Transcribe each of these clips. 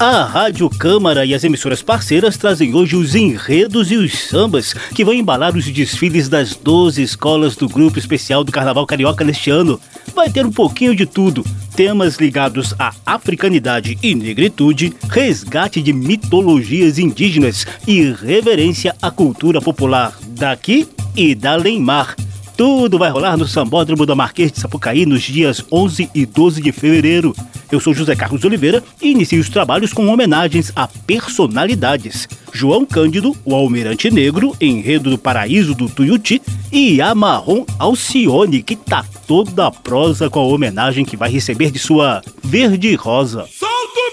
A Rádio Câmara e as emissoras parceiras trazem hoje os enredos e os sambas que vão embalar os desfiles das 12 escolas do Grupo Especial do Carnaval Carioca neste ano. Vai ter um pouquinho de tudo: temas ligados à africanidade e negritude, resgate de mitologias indígenas e reverência à cultura popular daqui e da Leimar. Tudo vai rolar no Sambódromo da Marquês de Sapucaí nos dias 11 e 12 de fevereiro. Eu sou José Carlos Oliveira e inicio os trabalhos com homenagens a personalidades. João Cândido, o Almirante Negro, enredo do Paraíso do Tuiuti, e Amarron Alcione, que tá toda a prosa com a homenagem que vai receber de sua Verde Rosa. Solta o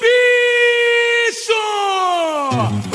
bicho!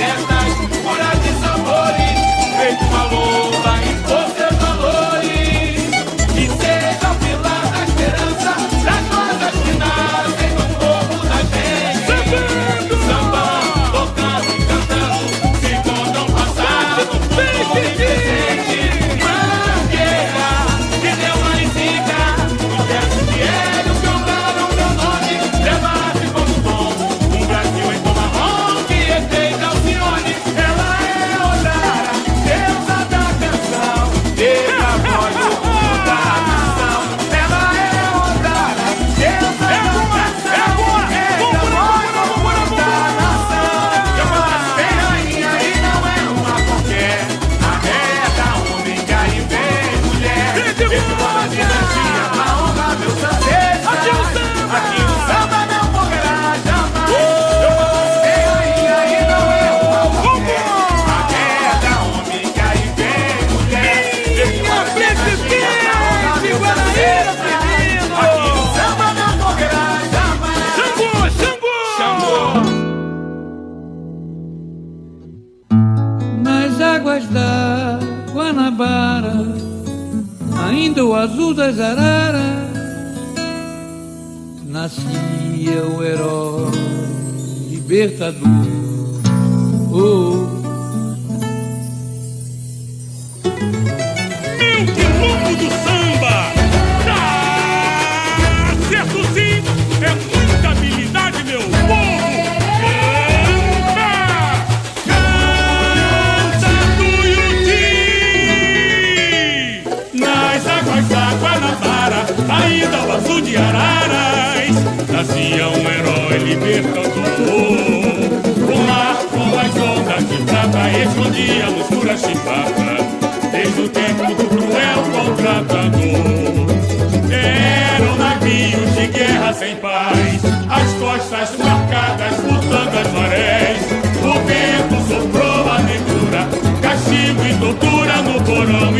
Esta ainda o azul das araras, nascia o herói libertador. Oh, costas marcadas por tantas marés. O vento soprou a negrura Castigo e tortura no porão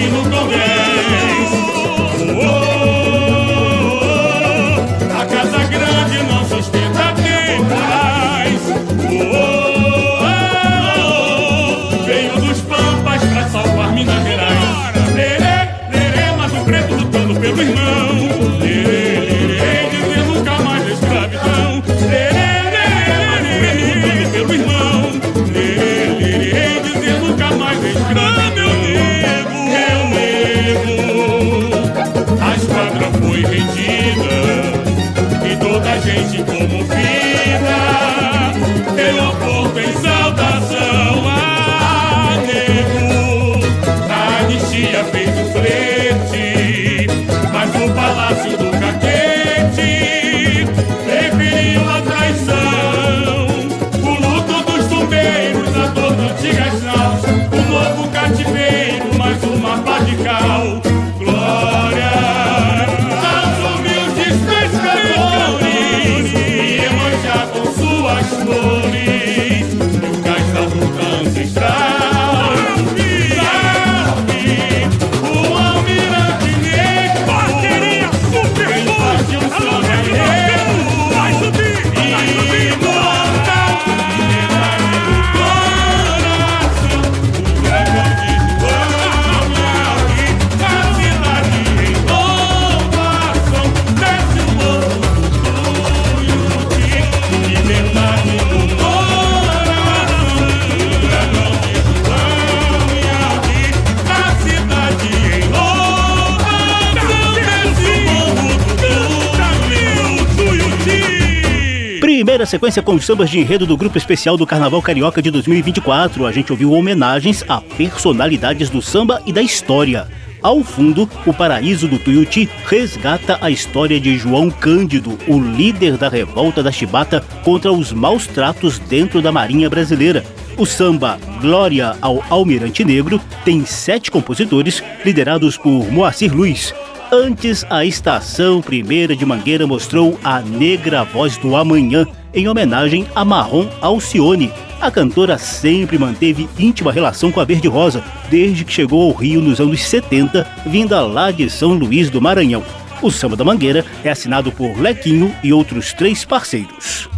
sequência com os sambas de enredo do Grupo Especial do Carnaval Carioca de 2024, a gente ouviu homenagens a personalidades do samba e da história. Ao fundo, o Paraíso do Tuiuti resgata a história de João Cândido, o líder da revolta da Chibata contra os maus tratos dentro da Marinha Brasileira. O samba Glória ao Almirante Negro tem sete compositores, liderados por Moacir Luiz. Antes, a Estação Primeira de Mangueira mostrou a Negra Voz do Amanhã, em homenagem a Marrom Alcione. A cantora sempre manteve íntima relação com a Verde Rosa, desde que chegou ao Rio nos anos 70, vinda lá de São Luís do Maranhão. O Samba da Mangueira é assinado por Lequinho e outros três parceiros.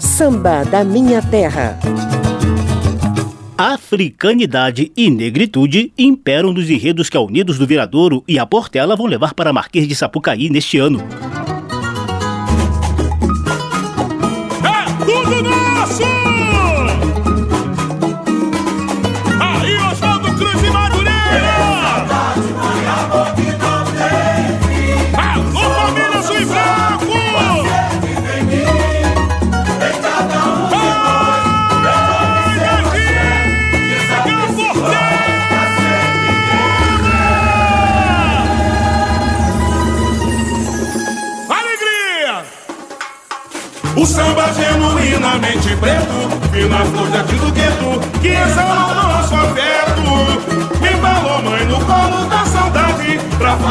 Samba da Minha Terra. Africanidade e negritude imperam nos enredos que a Unidos do Viradouro e a Portela vão levar para Marquês de Sapucaí neste ano.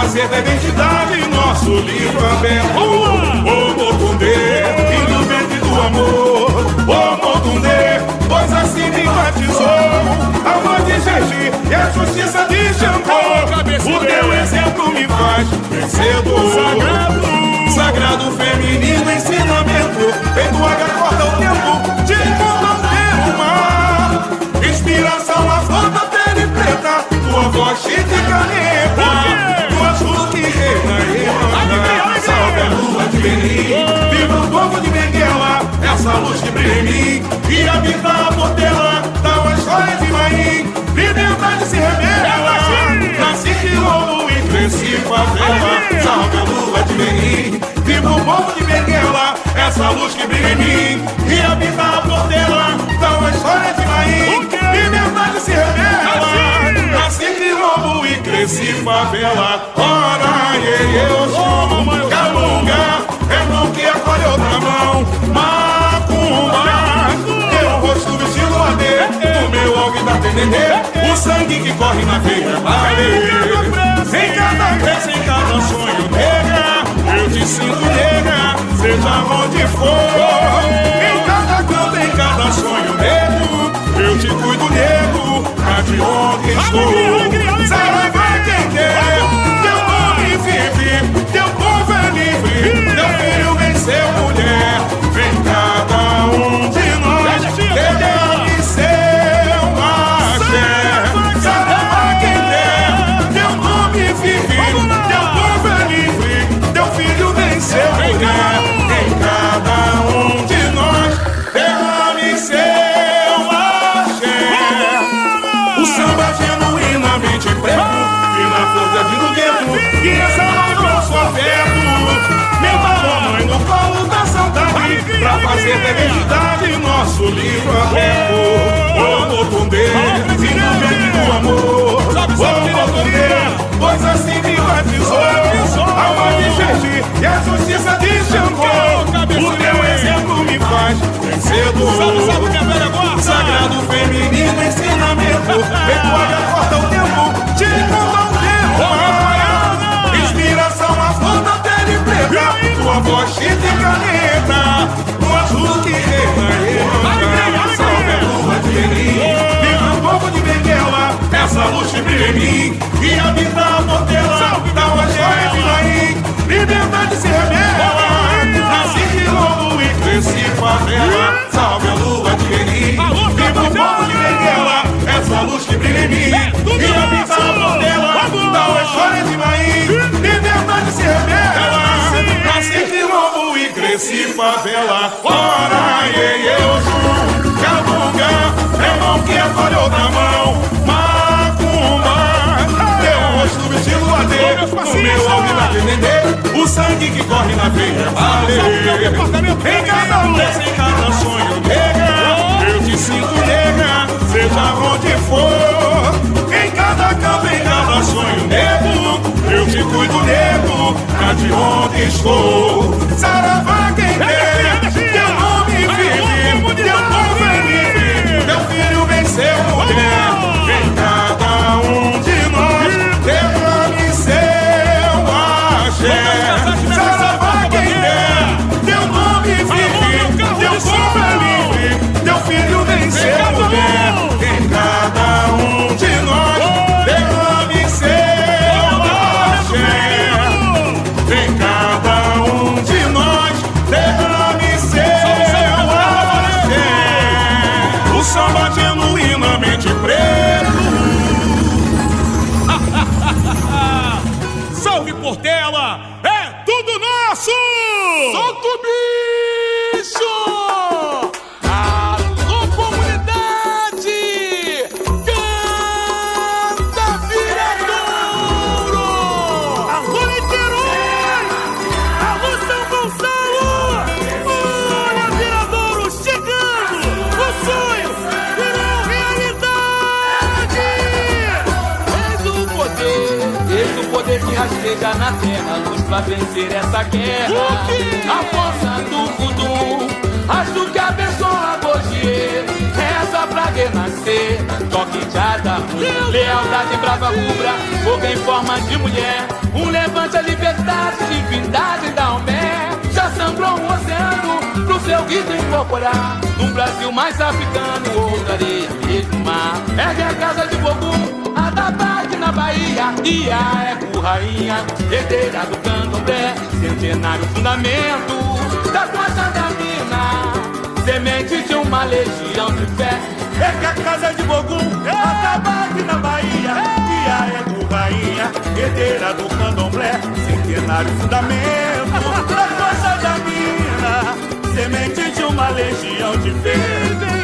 Fazer da identidade nosso livro aberto. Ô Mocundê, filho verde do amor, ô Mocundê, pois assim me batizou. Amor de Gigi e a justiça de Xangô. O teu exemplo me faz vencedor. Sagrado sagrado feminino ensinamento Feito água corta o tempo De combater o mar Inspiração a flor da pele preta Tua voz chique e chuva que reina e remanda. Salve a lua de Benin, viva o povo de Benguela, essa luz que brilha em mim e habita a portela dá uma história de Maim. Liberdade se revela, nasci de ouro e cresci com a vela. Salve a lua de Benin, viva o povo de Benguela, essa luz que brilha em mim e habita a portela dá uma história de Maim. Liberdade se revela cresci favela. Ora, eu sou Calunga, é mão que acolhe outra mão. Macumba, teu rosto vestido a do meu algo da tendê, o sangue que corre na veia. Em cada crença, em cada sonho, nega, eu te sinto nega, seja onde for. Em cada canto, em cada sonho, nego, eu te cuido, nego, pra de onde estou. Fazer identidade Nosso livro aberto Ô Motundê Filho verde do amor. Ô Motundê Pois assim me batizou. Alma de Xerxi E a justiça de Xangô O teu exemplo me faz vencedor. Sagrado feminino ensinamento. Recuaga corta o tempo Te conta o tempo. Inspiração a flor da pele preta. Tua voz tinta e caneta Que Salve a lua de Benim Viva o povo de Benguela Essa brilha em mim E habita a portela Da Rogéria de Naim Liberdade se revela Nasci de novo e cresci favela Salve a lua de Benim Viva o povo de Benguela Essa luz que brilha em mim E habita a portela Da história de Maim Liberdade se revela Nasci de novo e cresci favela Ora, ei, eu juro Cabunga é mão que acolhe outra mão. Macumba Teu rosto vestido a dedo O meu na entender O sangue que corre na veia. Vale Em cada peça, em cada sonho nega. Eu te sinto nega. Seja onde for. Em cada campo, em cada sonho nego. Eu te cuido nego. Pra de onde estou. Saravá pra vencer essa guerra. A força do voodoo, acho que abençoa Bogier. Reza pra renascer, toque de adamu. Lealdade brava rubra, fogo em forma de mulher. Um levante a liberdade, divindade da Homé. Já sangrou um oceano pro seu guido incorporar. Num Brasil mais africano, outra areia, mesmo mar. Ergue a casa de Bogum, a da Na Bahia. E a Eco Rainha, herdeira do candomblé. Centenário fundamento da da mina. Semente de uma legião de fé. Ergue a casa de Bogum, a da Bate na Bahia. E a Eco Rainha, herdeira do candomblé. Centenário fundamento da da mina. Semente de uma legião de fé.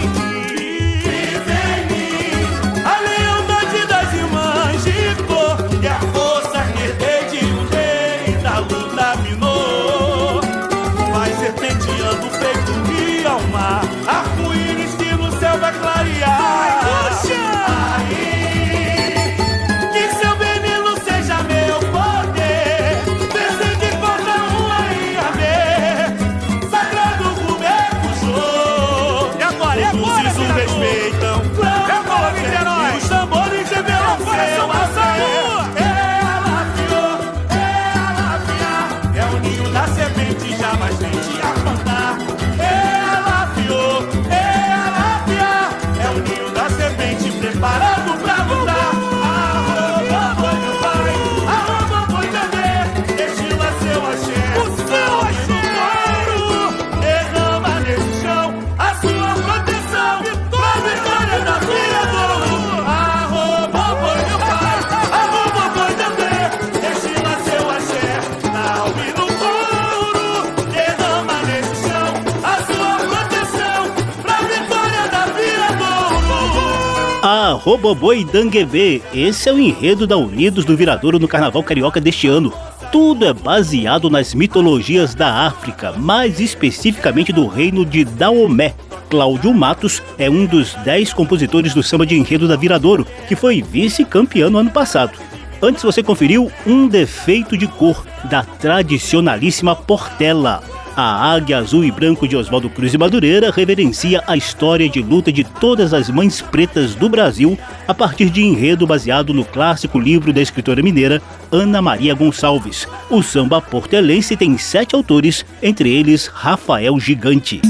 Ah, Roboboi Danguebê, esse é o enredo da Unidos do Viradouro no Carnaval Carioca deste ano. Tudo é baseado nas mitologias da África, mais especificamente do reino de Daomé. Cláudio Matos é um dos dez compositores do samba de enredo da Viradouro, que foi vice-campeão no ano passado. Antes você conferiu Um Defeito de Cor, da tradicionalíssima Portela, a Águia Azul e Branco de Oswaldo Cruz e Madureira reverencia a história de luta de todas as mães pretas do Brasil a partir de enredo baseado no clássico livro da escritora mineira Ana Maria Gonçalves. O samba portelense tem sete autores, entre eles Rafael Gigante.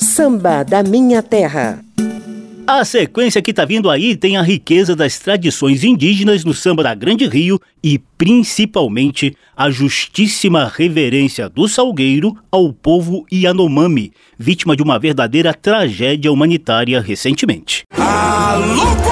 Samba da Minha Terra. A sequência que tá vindo aí tem a riqueza das tradições indígenas no samba da Grande Rio e principalmente a justíssima reverência do Salgueiro ao povo Yanomami, vítima de uma verdadeira tragédia humanitária recentemente. Alô,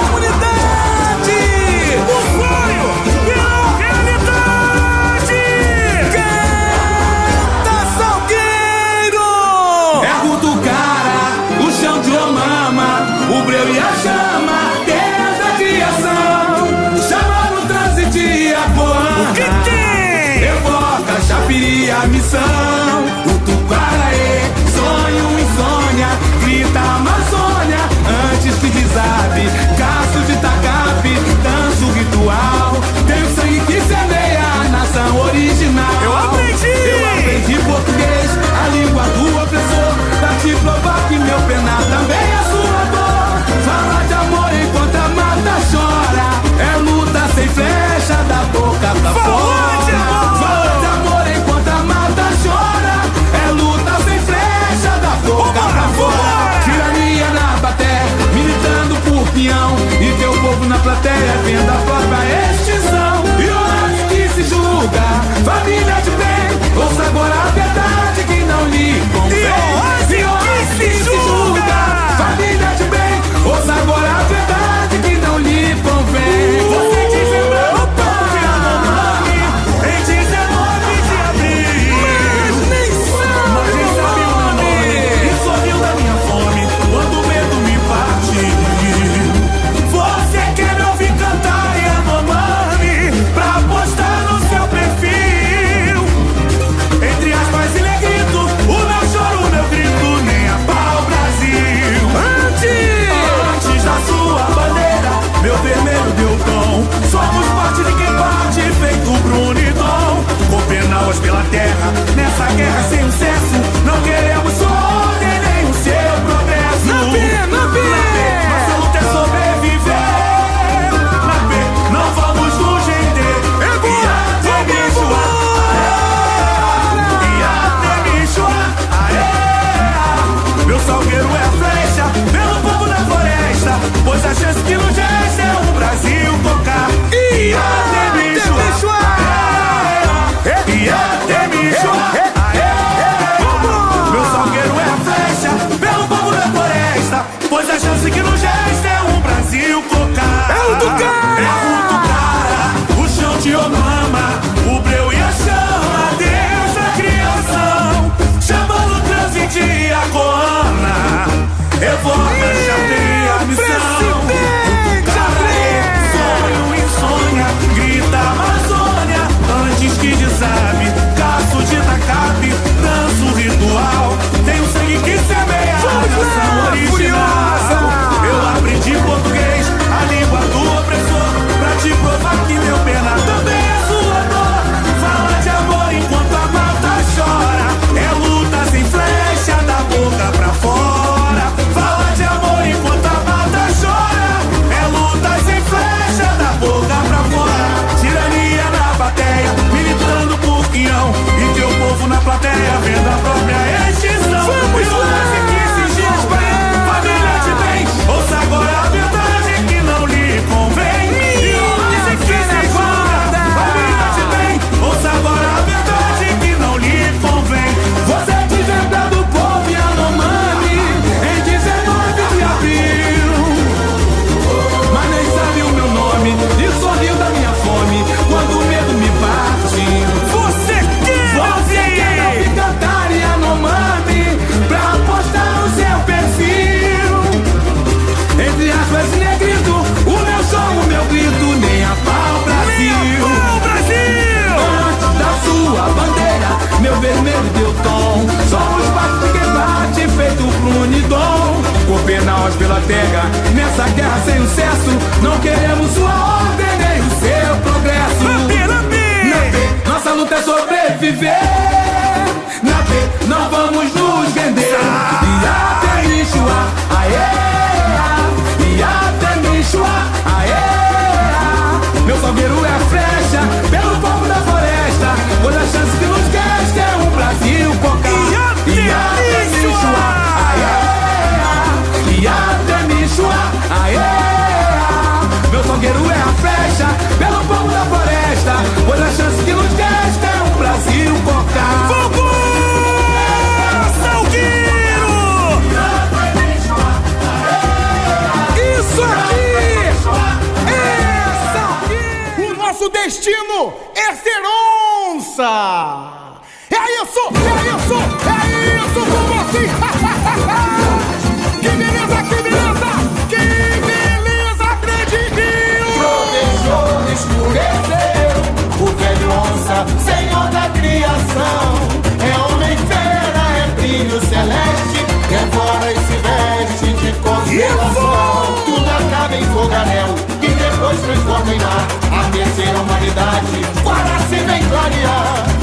funciona. baby. Destino é ser onça! É isso! É isso! É isso! Como assim? que beleza! Que beleza! Que beleza! Grande Rio! Trovejou, escureceu O velho onça, senhor da criação É homem fera, é brilho celeste Devora e se veste de constelação humanidade Para se vem clarear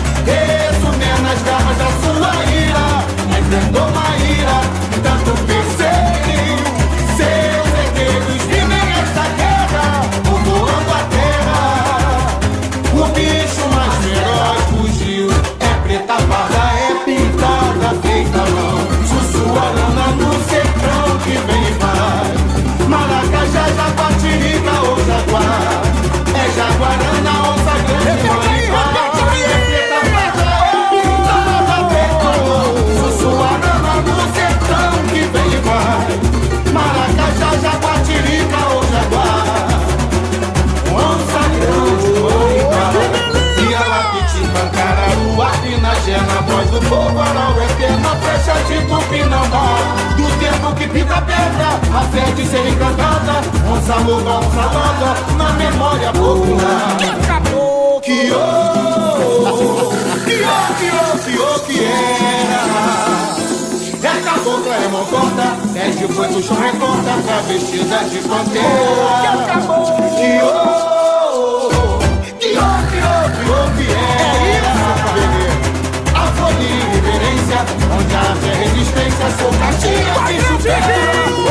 encantada Onça luva, onça landa, na memória popular. Que acabou, que ô Que ô, que ô, que era. É cabocla, é mocota, é de do chão recorta, travestida de pantera. Que acabou, que ô, que ô, que ô, que é isso, A folha e reverência, onde a arte é resistência, sou catinha que supera.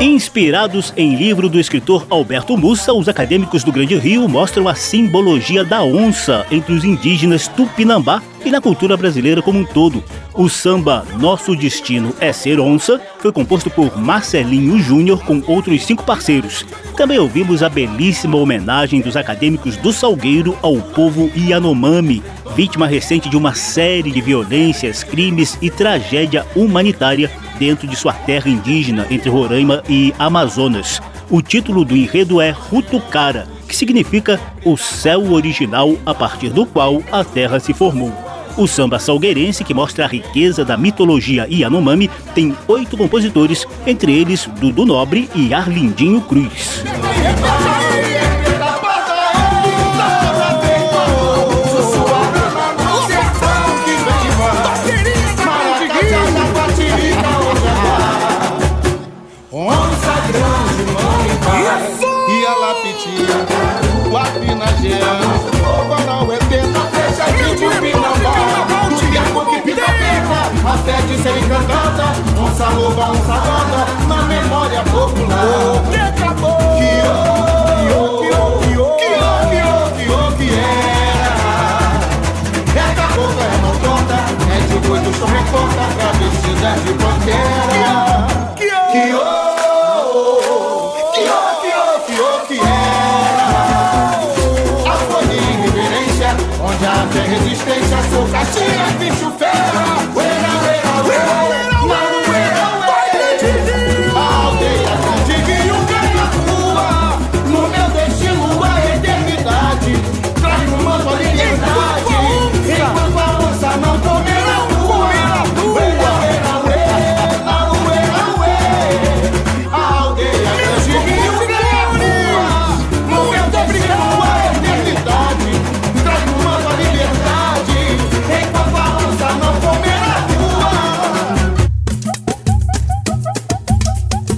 Inspirados em livro do escritor Alberto Mussa, os acadêmicos do Grande Rio mostram a simbologia da onça entre os indígenas tupinambá e na cultura brasileira como um todo. O samba Nosso Destino é Ser Onça foi composto por Marcelinho Júnior com outros cinco parceiros. Também ouvimos a belíssima homenagem dos acadêmicos do Salgueiro ao povo Yanomami, vítima recente de uma série de violências, crimes e tragédia humanitária dentro de sua terra indígena entre Roraima e Amazonas. O título do enredo é Rutucara, que significa o céu original a partir do qual a terra se formou. O samba salgueirense, que mostra a riqueza da mitologia Yanomami, tem oito compositores, entre eles Dudu Nobre e Arlindinho Cruz. Pedra, a fé de ser encantada Onça louva, onça roda, na memória popular Que acabou, que ô, que ô, que ô, que ô, que ô, que era É cabocla, é conta, é de boi do chão recorta Travestida de pantera Que ô, que ô que é resistência Sou caixinha, bicho fera We're all in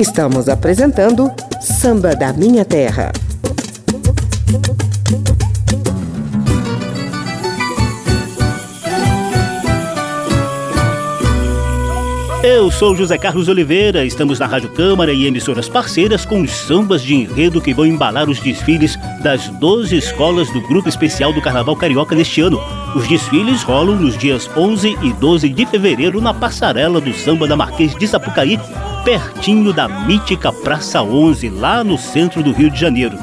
Estamos apresentando Samba da Minha Terra. Eu sou José Carlos Oliveira, estamos na Rádio Câmara e emissoras parceiras com os sambas de enredo que vão embalar os desfiles das 12 escolas do Grupo Especial do Carnaval Carioca deste ano. Os desfiles rolam nos dias 11 e 12 de fevereiro na passarela do samba da Marquês de Sapucaí, pertinho da mítica Praça 11, lá no centro do Rio de Janeiro.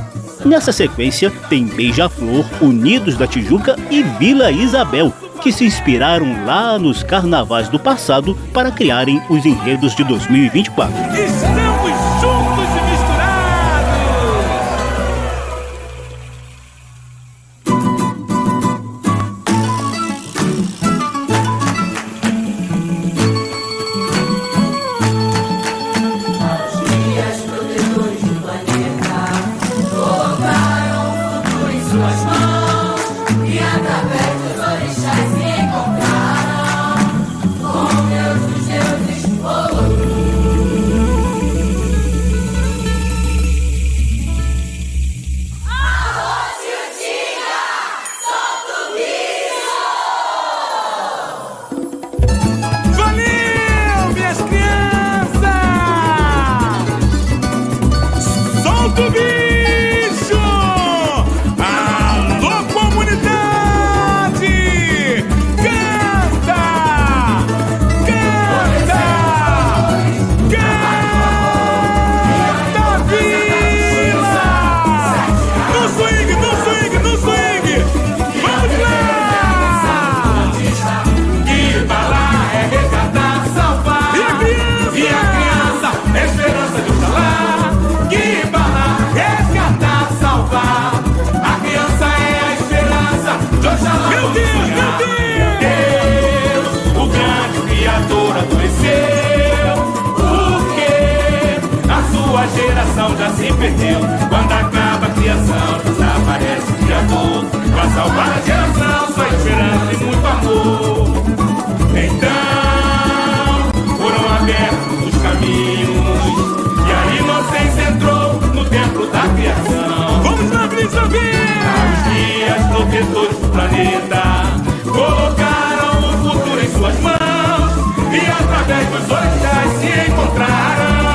Nessa sequência tem Beija-Flor, Unidos da Tijuca e Vila Isabel, que se inspiraram lá nos carnavais do passado para criarem os enredos de 2024. Sua geração já se perdeu. Quando acaba a criação, desaparece o criador. Pra salvar a geração, só esperança e muito amor. Então foram abertos os caminhos e a inocência entrou no templo da criação. Vamos lá, Cris Os guias protetores do planeta colocaram o futuro em suas mãos e através das orixás se encontraram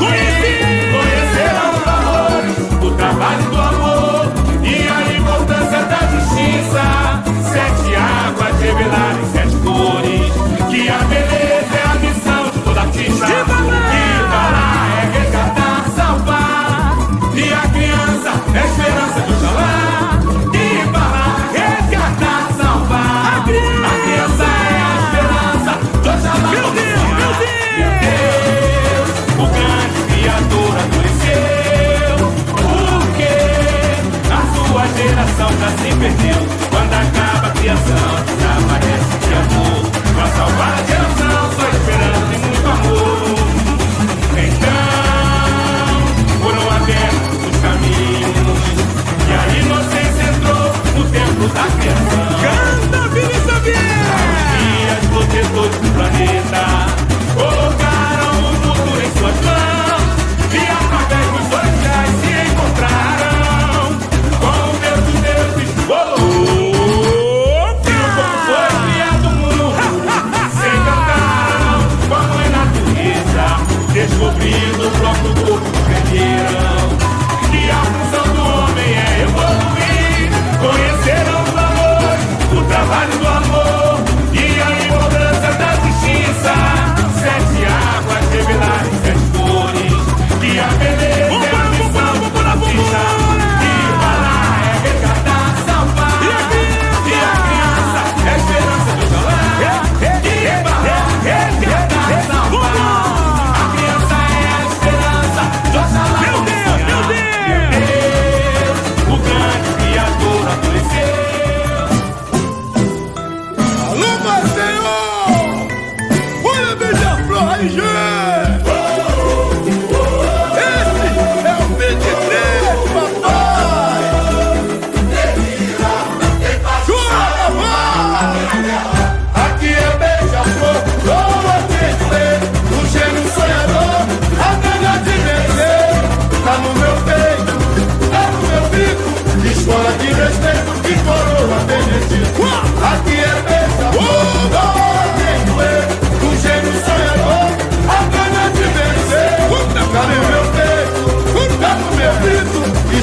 Conheci, conheceram os valores o trabalho do amor e a importância da justiça. Sete águas revelaram em sete cores que a beleza é a missão de toda a artista. Que falar é resgatar, salvar e a criança é a esperança do xalá. geração já se perdeu. Quando acaba a criação, desaparece de amor. Pra salvar a geração.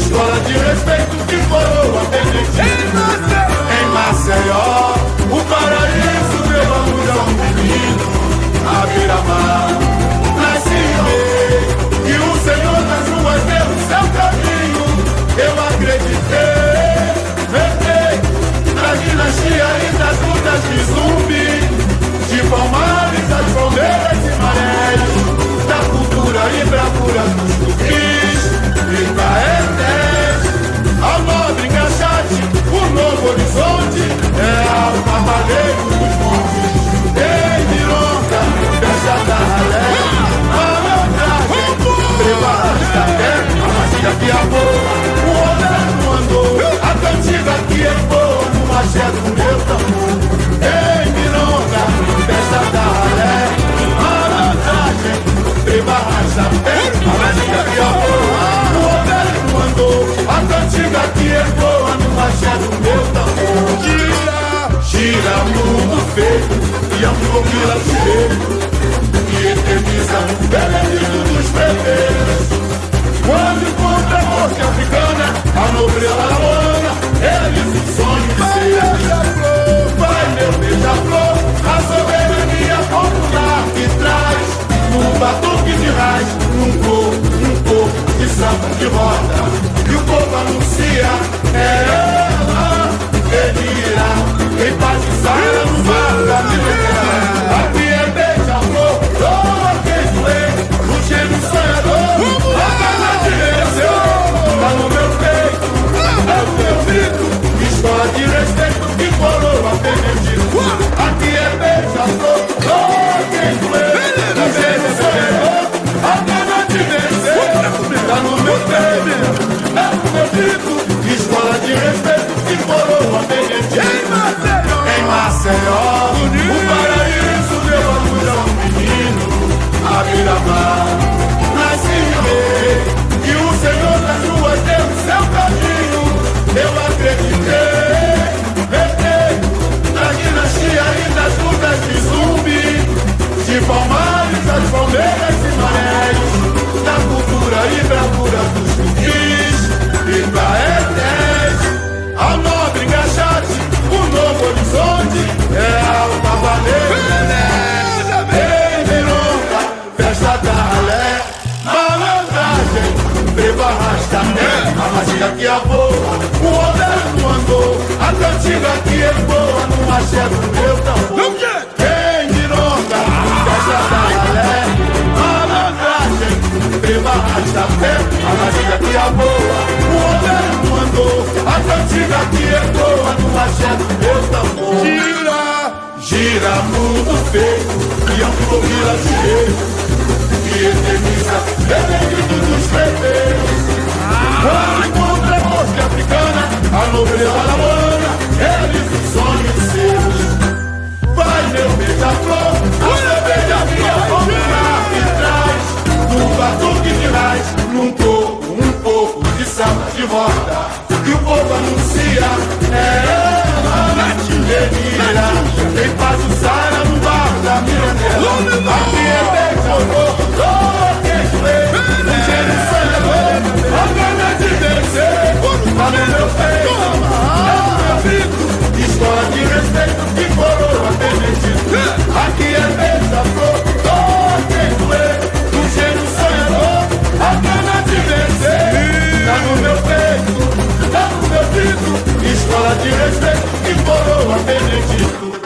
escola de respeito que coroa benedita. Em Maceió, o paraíso, meu amor, é um menino, a beira-mar. Nasci e que o Senhor das ruas deu o seu caminho. Eu acreditei, vertei, na dinastia e nas lutas de zumbi, de palmares, das bandeiras e maré, da cultura e bravura. Horizonte é o cavaleiro dos montes. Ei, Mironca, fecha da ralé, malandragem, privada da fé, a magia que é boa, o Roberto andou, a cantiga que é boa, o machado do meu tambor. Ei, Mironca, fecha da ralé, malandragem, privada da fé, a magia que é boa, o Roberto andou, a cantiga que é boa machê do meu tambor. Gira, gira mundo feito, e a vila cheio, e eterniza o benedito dos prefeitos. Quando encontra a morte africana, a nobreza laona, eles o sonho de ser. Vai meu beija-flor, a soberania popular que traz um batuque de raiz, um corpo, um corpo de samba de roda. E o povo anuncia, é ela, ele irá, em paz saia no mar da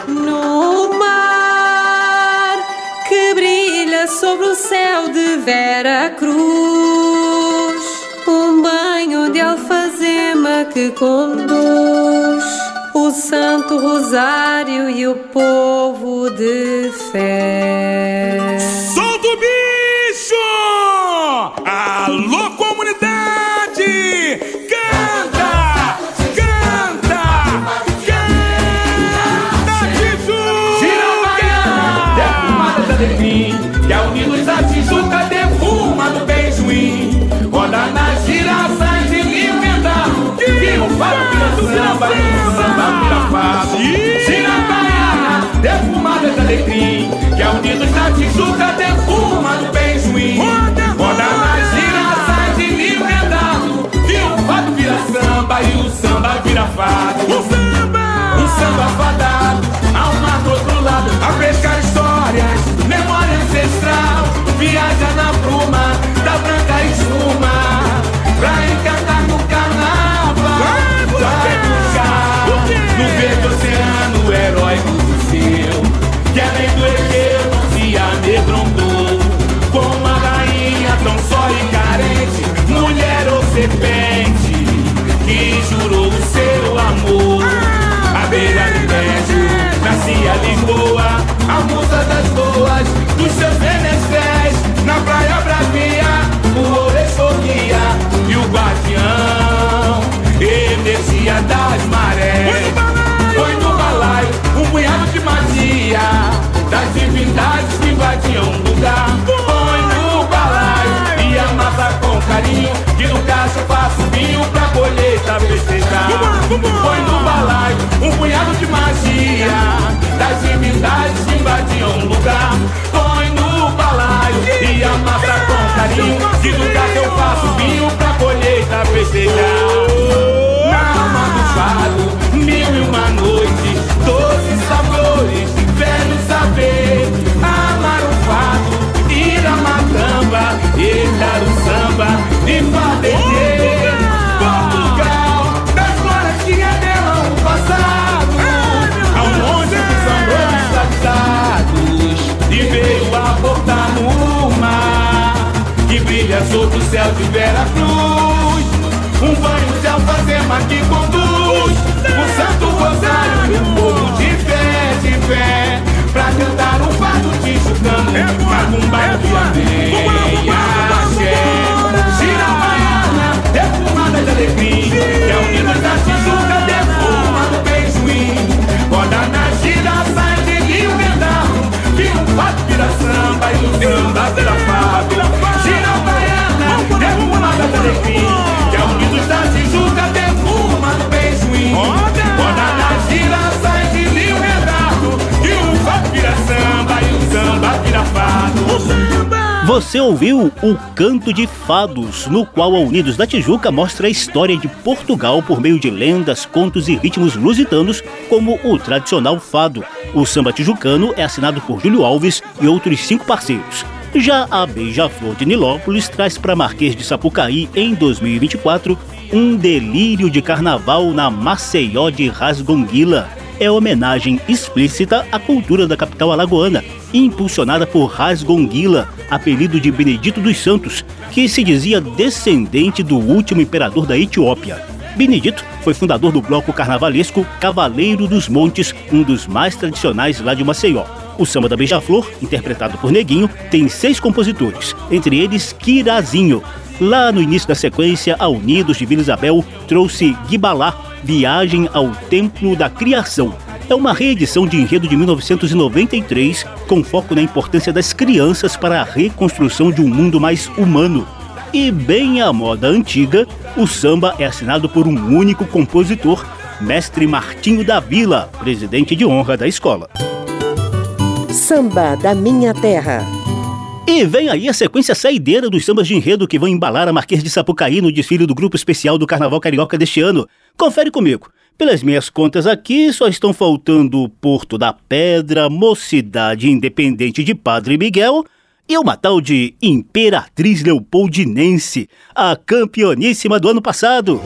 No mar que brilha sobre o céu de Vera Cruz, um banho de alfazema que conduz o Santo Rosário e o povo da Defim, que a Unidos na Tijuca defuma do beijoim. Roda nas girações de Livendal, que o fado vira samba e o samba vira fado. O samba! Um samba fadado, ao mar do outro lado, a pescar histórias, memória ancestral. Viaja na bruma da branca espuma, pra encantar no carnaval. Vai buscar no verde oceano, o herói do seu, que além do Egeu colheita festejar. Põe no balaio um punhado de magia, das divindades que invadiam o lugar. Põe no balaio e amassa com carinho, que do gato eu faço vinho pra colheita festejar. Na alma do fado, mil e uma noites, doces sabores, velho saber, amar o fado, ir a matamba, herdar o samba, de fadecer. Brilha sobre o céu de Vera Cruz. Um banho de alfazema que conduz. O santo rosário e um povo de fé, de fé. Pra cantar um fado tijucano Macumba de amém Axé Gira a baiana, defumada de alecrim Que é o Nilo da Tijuca, defuma do beijuim Roda na gira, sai de rio vendaço Vira um fato, vira samba E o samba vira fado Você ouviu o Canto de Fados, no qual a Unidos da Tijuca mostra a história de Portugal por meio de lendas, contos e ritmos lusitanos, como o tradicional fado. O samba tijucano é assinado por Júlio Alves e outros cinco parceiros. Já a Beija-Flor de Nilópolis traz para Marquês de Sapucaí, em 2024, um delírio de carnaval na Maceió de Rasgonguila. É homenagem explícita à cultura da capital alagoana, impulsionada por Rasgonguila, apelido de Benedito dos Santos, que se dizia descendente do último imperador da Etiópia. Benedito foi fundador do bloco carnavalesco Cavaleiro dos Montes, um dos mais tradicionais lá de Maceió. O samba da Beija-Flor, interpretado por Neguinho, tem seis compositores, entre eles Kirazinho. Lá no início da sequência, a Unidos de Vila Isabel trouxe Gibalá, Viagem ao Templo da Criação. É uma reedição de enredo de 1993, com foco na importância das crianças para a reconstrução de um mundo mais humano. E bem à moda antiga, o samba é assinado por um único compositor, Mestre Martinho da Vila, presidente de honra da escola. Samba da Minha Terra. E vem aí a sequência saideira dos sambas de enredo que vão embalar a Marquês de Sapucaí no desfile do grupo especial do Carnaval Carioca deste ano. Confere comigo. Pelas minhas contas aqui, só estão faltando Porto da Pedra, Mocidade Independente de Padre Miguel e uma tal de Imperatriz Leopoldinense, a campeoníssima do ano passado.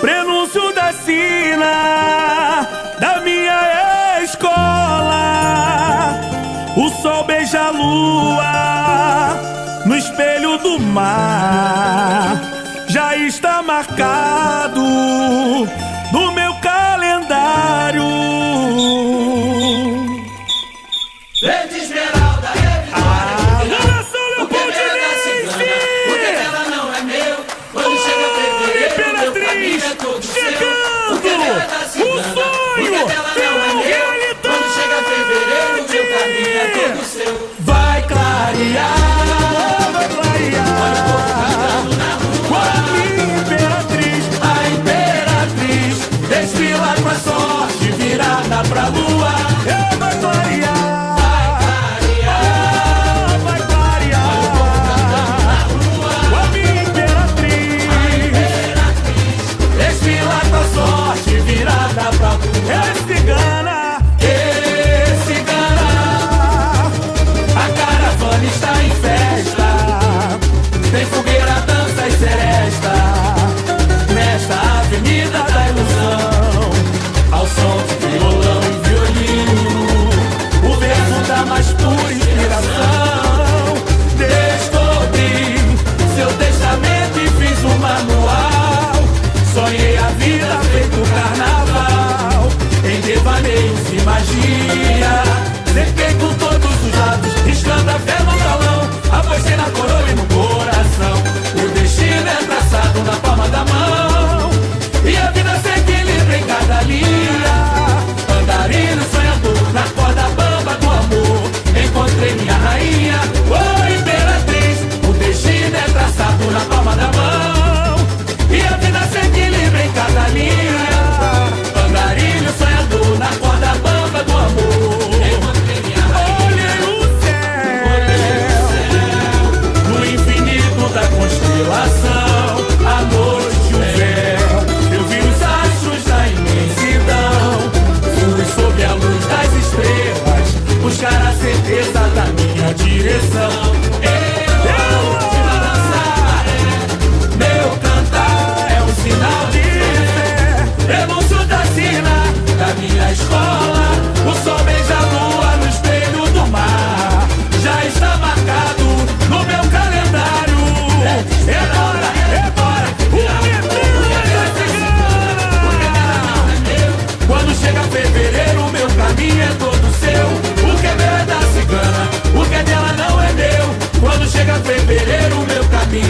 Prenúncio da sina lua no espelho do mar. Já está marcado no meu calendário. Pra lua.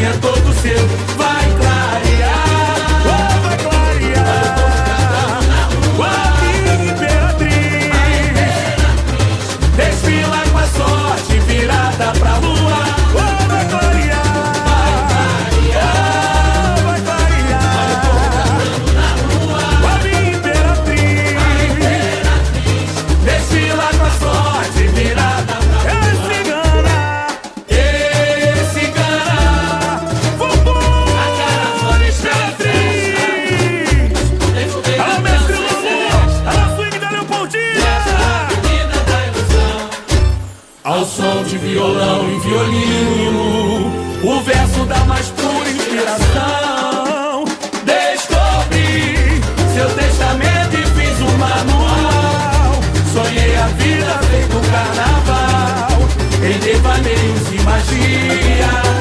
É todo seu. Ao som de violão e violino, o verso da mais pura inspiração. Descobri seu testamento e fiz um manual. Sonhei a vida feito um carnaval, em devaneios e magia.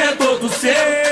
É todo seu.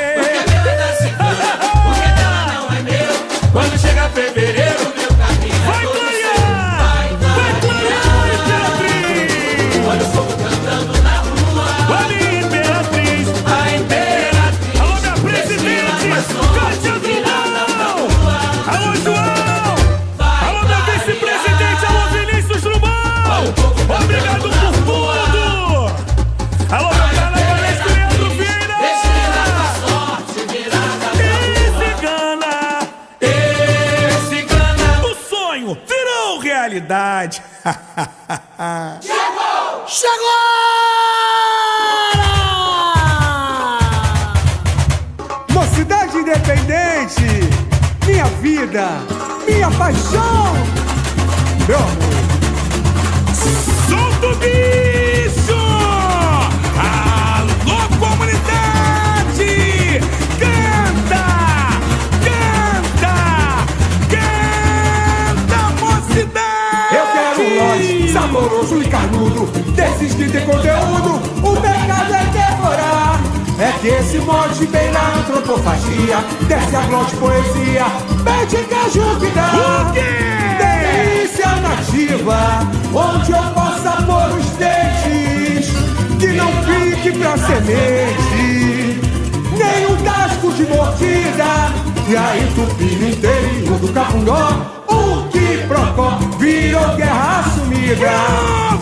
E aí tupi no interior do Capundó, o que procó virou guerra assumida.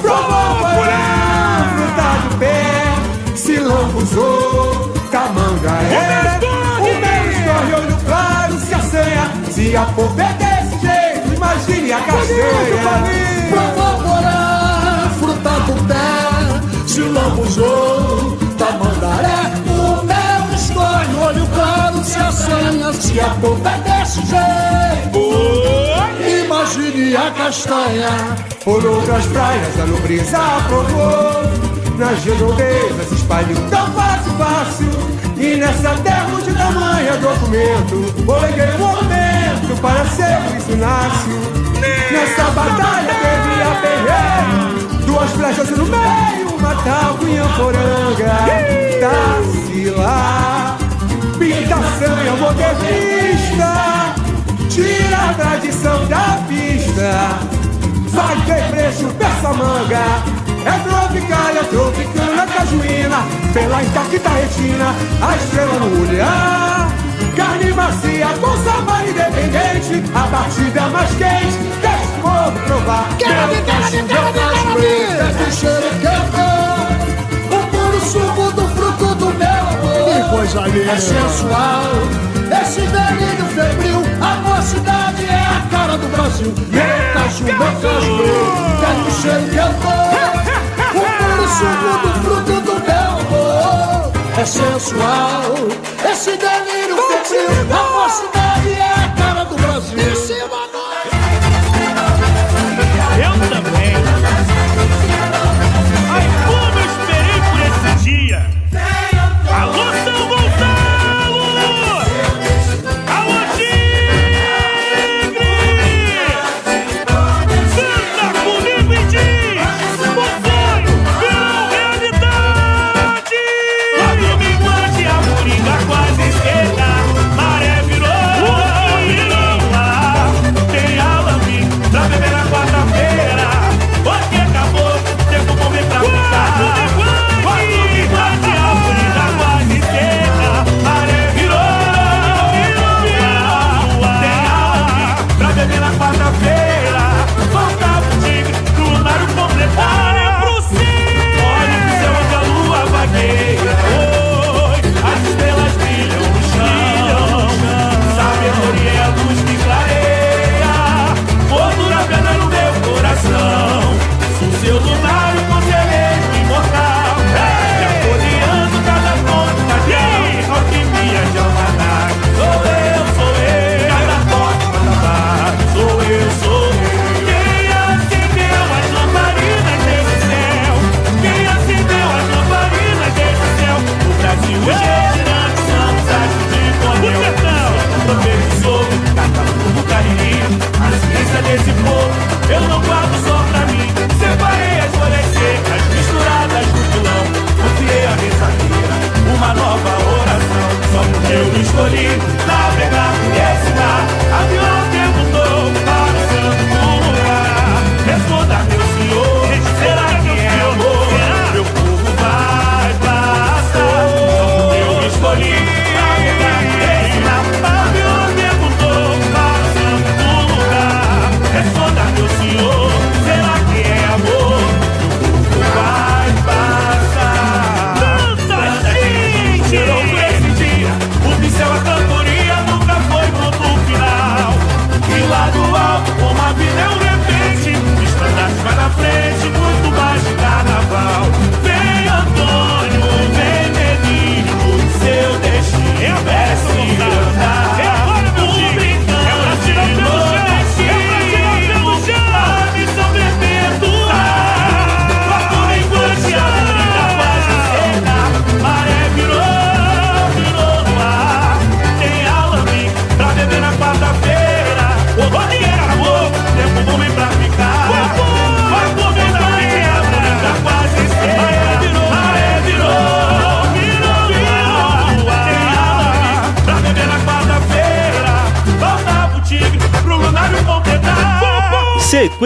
Provocará, fruta do pé, se lambuzou, tamangaé. O meu escorre olho claro se assanha, se a popa é desse jeito, imagine a castanha. Provocará, fruta do pé, se lambuzou, se a polpa é desse jeito. Imagine a castanha. Por outras praias a nobreza aprovou Nas redondezas espalhou tão fácil, fácil. E nessa terra de tamanho documento Oleguei um momento para ser isso nasce Nessa batalha teve a perreira Duas flechas no meio, matar o Inhamporanga Tacila pintação é modernista. Tira a tradição da pista. Vai ter preço, peça manga. É tropical, é tropicana, é cajuína Pela intacta retina, a estrela no olhar Carne macia com sabor independente A batida mais quente, deixa o povo provar Quero ver, quero ver, quero ver. Deixa o cheiro que eu O puro suco do coisa linda. É sensual, esse delírio febril, a mocidade é a cara do Brasil. Meu meu cacho, deixa o cheiro que eu dou, o puro suco do fruto do meu amor. É sensual, esse delírio febril, a mocidade é a cara do Brasil.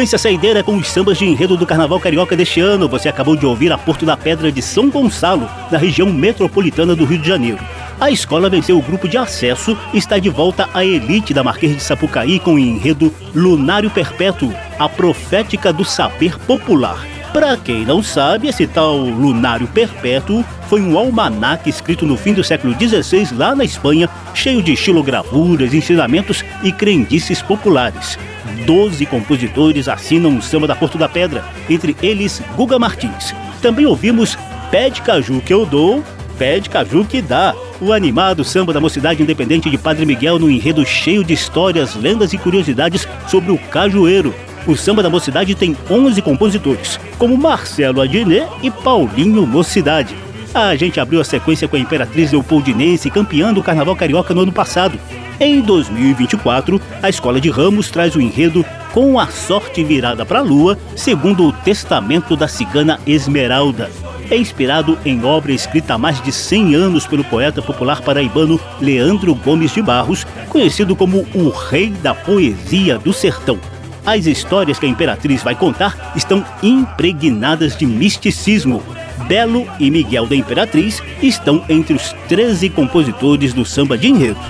Sequência saideira com os sambas de enredo do Carnaval Carioca deste ano. Você acabou de ouvir a Porto da Pedra de São Gonçalo, na região metropolitana do Rio de Janeiro. A escola venceu o grupo de acesso e está de volta à elite da Marquês de Sapucaí com o enredo Lunário Perpétuo, a profética do saber popular. Para quem não sabe, esse tal Lunário Perpétuo foi um almanaque escrito no fim do século XVI lá na Espanha, cheio de estilogravuras, ensinamentos e crendices populares. Doze compositores assinam o samba da Porto da Pedra, entre eles Guga Martins. Também ouvimos Pé de Caju que eu dou, Pé de Caju que dá, o animado samba da Mocidade Independente de Padre Miguel no enredo cheio de histórias, lendas e curiosidades sobre o cajueiro. O samba da Mocidade tem 11 compositores, como Marcelo Adnet e Paulinho Mocidade. A gente abriu a sequência com a Imperatriz Leopoldinense, campeã do Carnaval Carioca no ano passado. Em 2024, a Escola de Ramos traz o enredo Com a Sorte Virada para a Lua, segundo o Testamento da Cigana Esmeralda. É inspirado em obra escrita há mais de 100 anos pelo poeta popular paraibano Leandro Gomes de Barros, conhecido como o Rei da Poesia do Sertão. As histórias que a Imperatriz vai contar estão impregnadas de misticismo. Belo e Miguel da Imperatriz estão entre os 13 compositores do samba de enredo.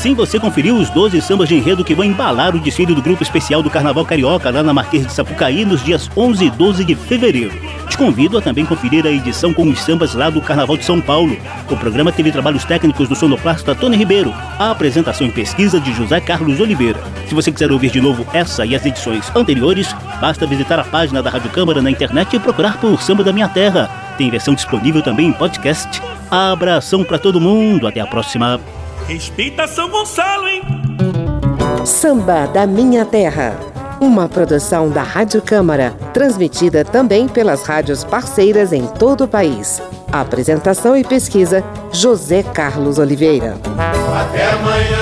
Assim você conferiu os 12 sambas de enredo que vão embalar o desfile do Grupo Especial do Carnaval Carioca lá na Marquês de Sapucaí nos dias 11 e 12 de fevereiro. Te convido a também conferir a edição com os sambas lá do Carnaval de São Paulo. O programa teve trabalhos técnicos do sonoplasta Tony Ribeiro, a apresentação e pesquisa de José Carlos Oliveira. Se você quiser ouvir de novo essa e as edições anteriores, basta visitar a página da Rádio Câmara na internet e procurar por Samba da Minha Terra. Tem versão disponível também em podcast. Abração para todo mundo, até a próxima. Respeita São Gonçalo, hein? Samba da Minha Terra. Uma produção da Rádio Câmara, transmitida também pelas rádios parceiras em todo o país. Apresentação e pesquisa: José Carlos Oliveira. Até amanhã.